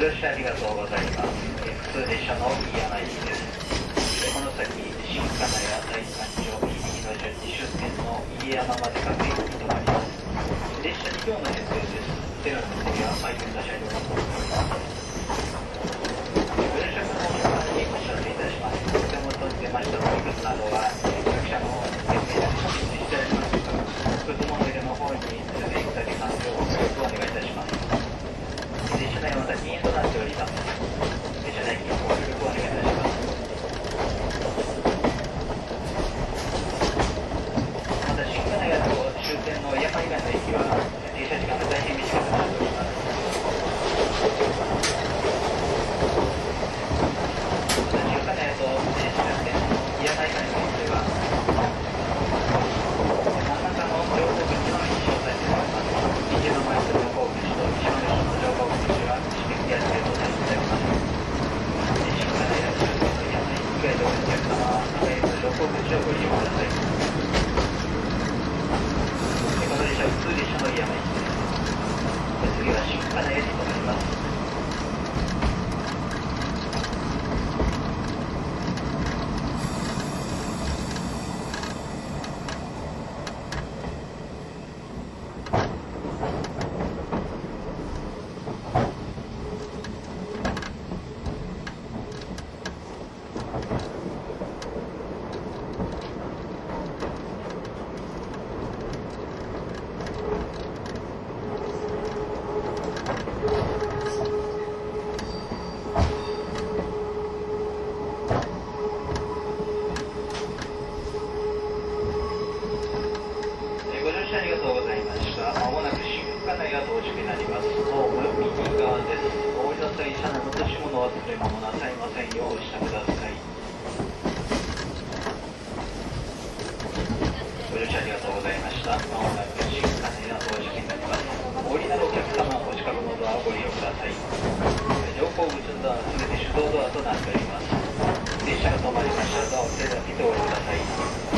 ご乗車ありがとうございます。普通列車のが到になります。ホーム右側です。お降り物忘れ物なさいません。ようしてください。ご乗車ありがとうございました。まもなく新幹線到着になります。お降りのお客様お近くのドアをご利用ください。乗降口ドア全て手動ドアとなっております。列車が止まりましたドアを手おください。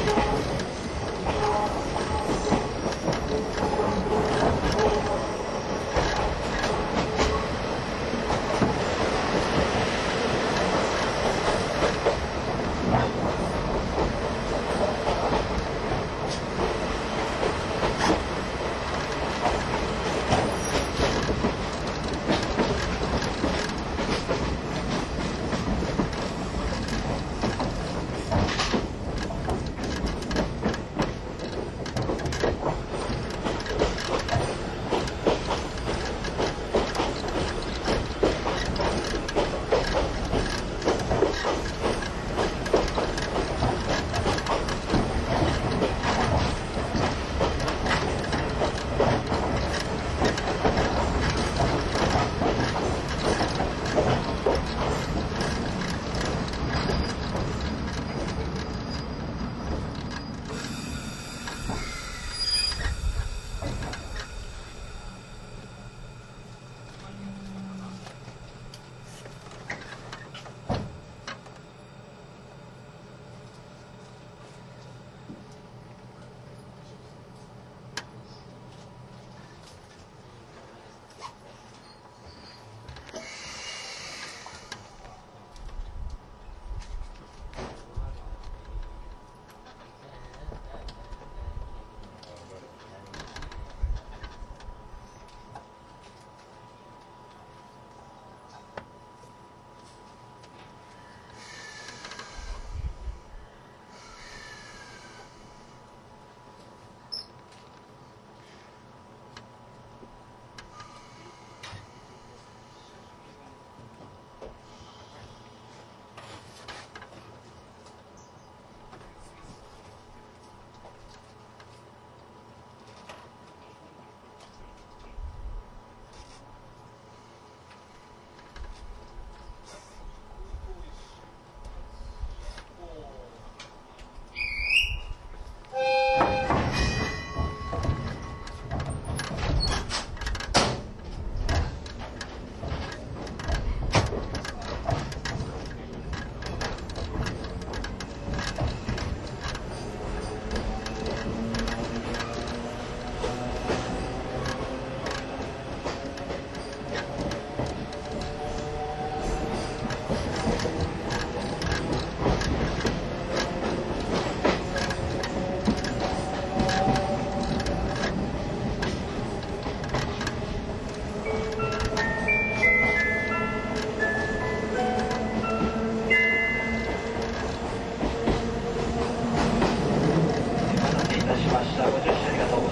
ました。ごありがとうございました。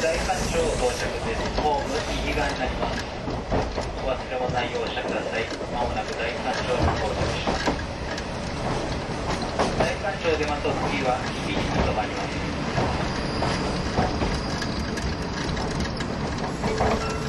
大環状到着です。ホーム右側になります。お忘れ物ないようおしてください。まもなく大環状に到着します。大環状出ますと次は右に停まります。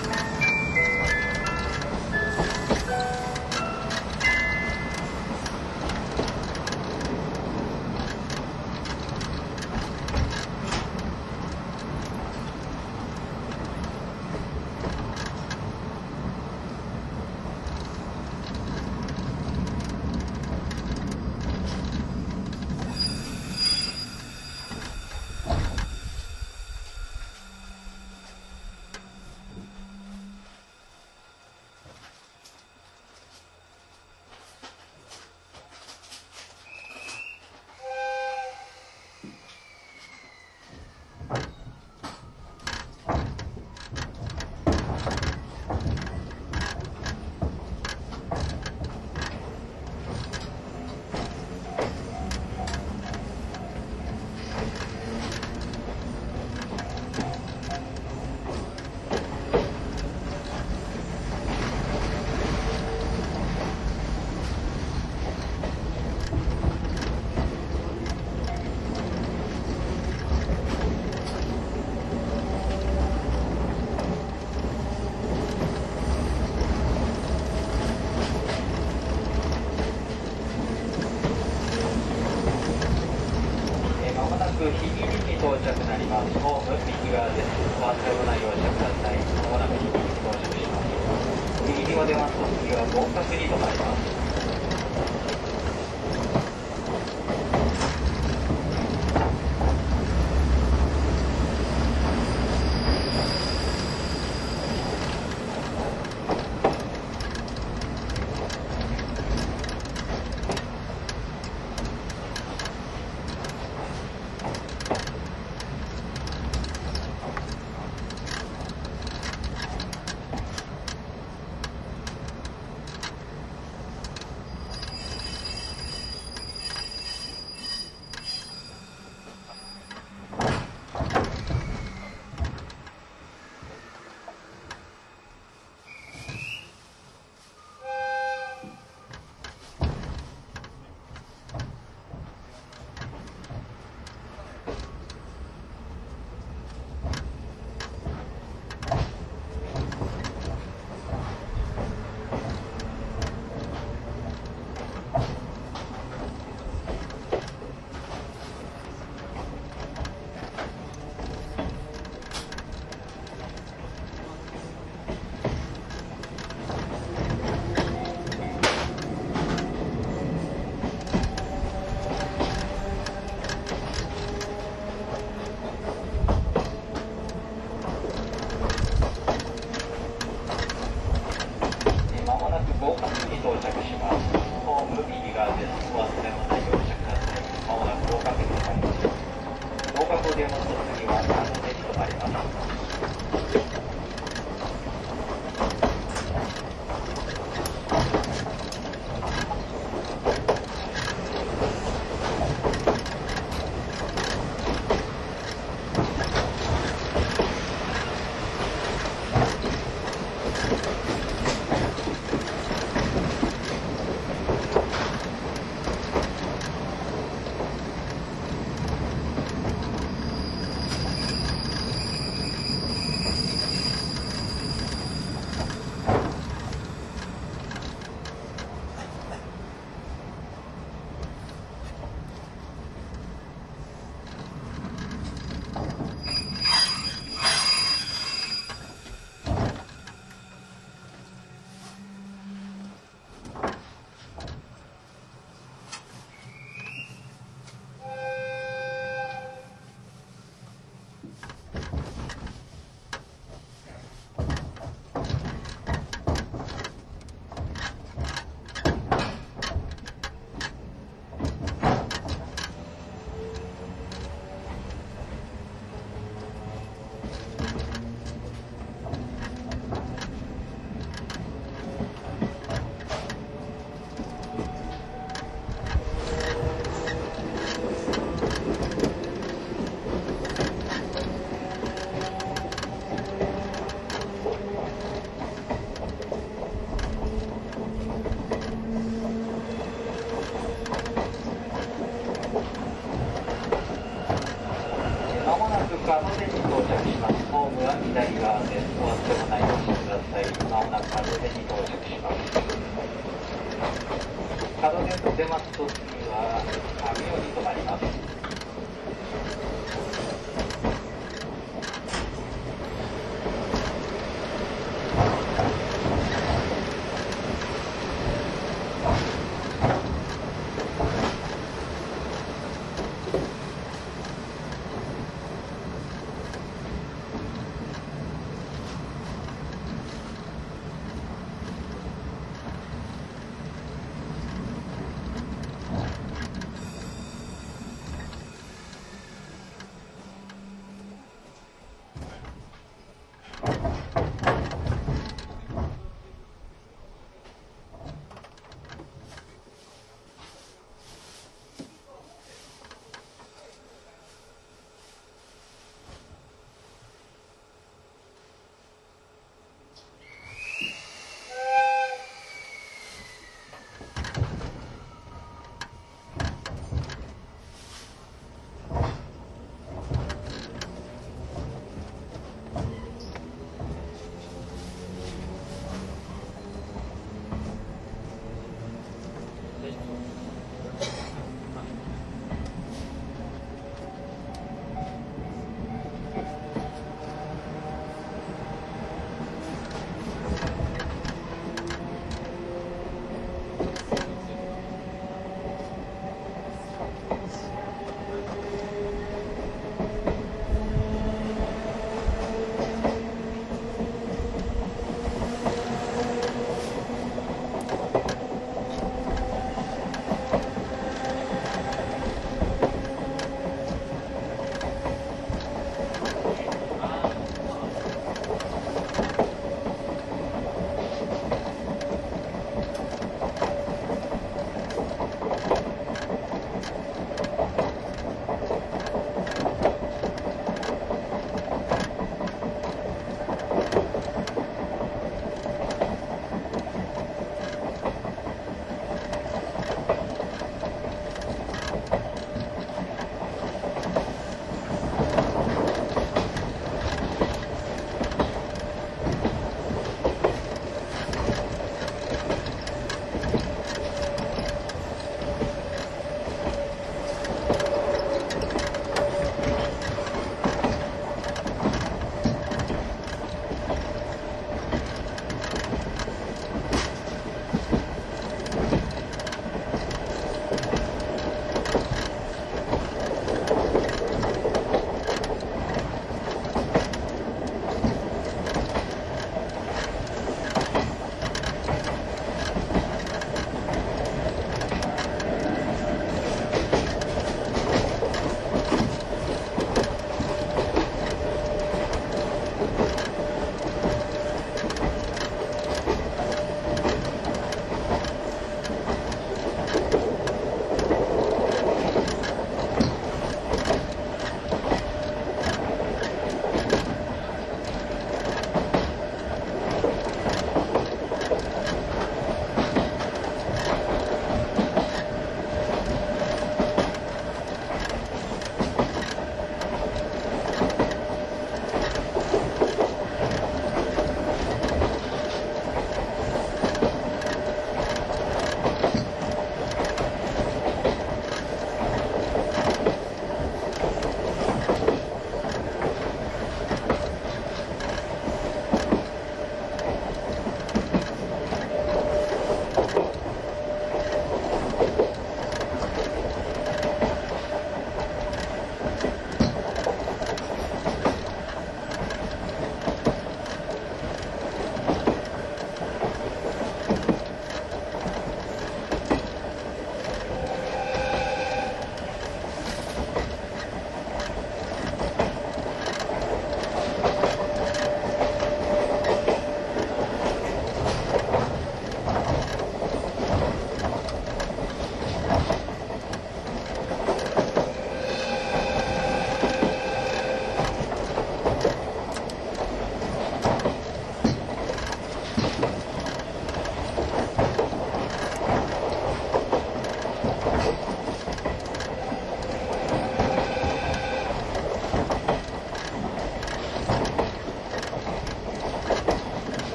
fight.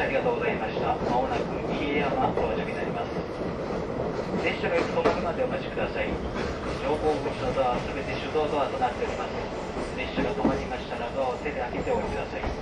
車ありがとうございました。まもなく飯山到着になります。列車が行くところまでお待ちください。乗降口のドアは全て手動ドアとなっております。列車が止まりましたらドアを手で開けておいてください。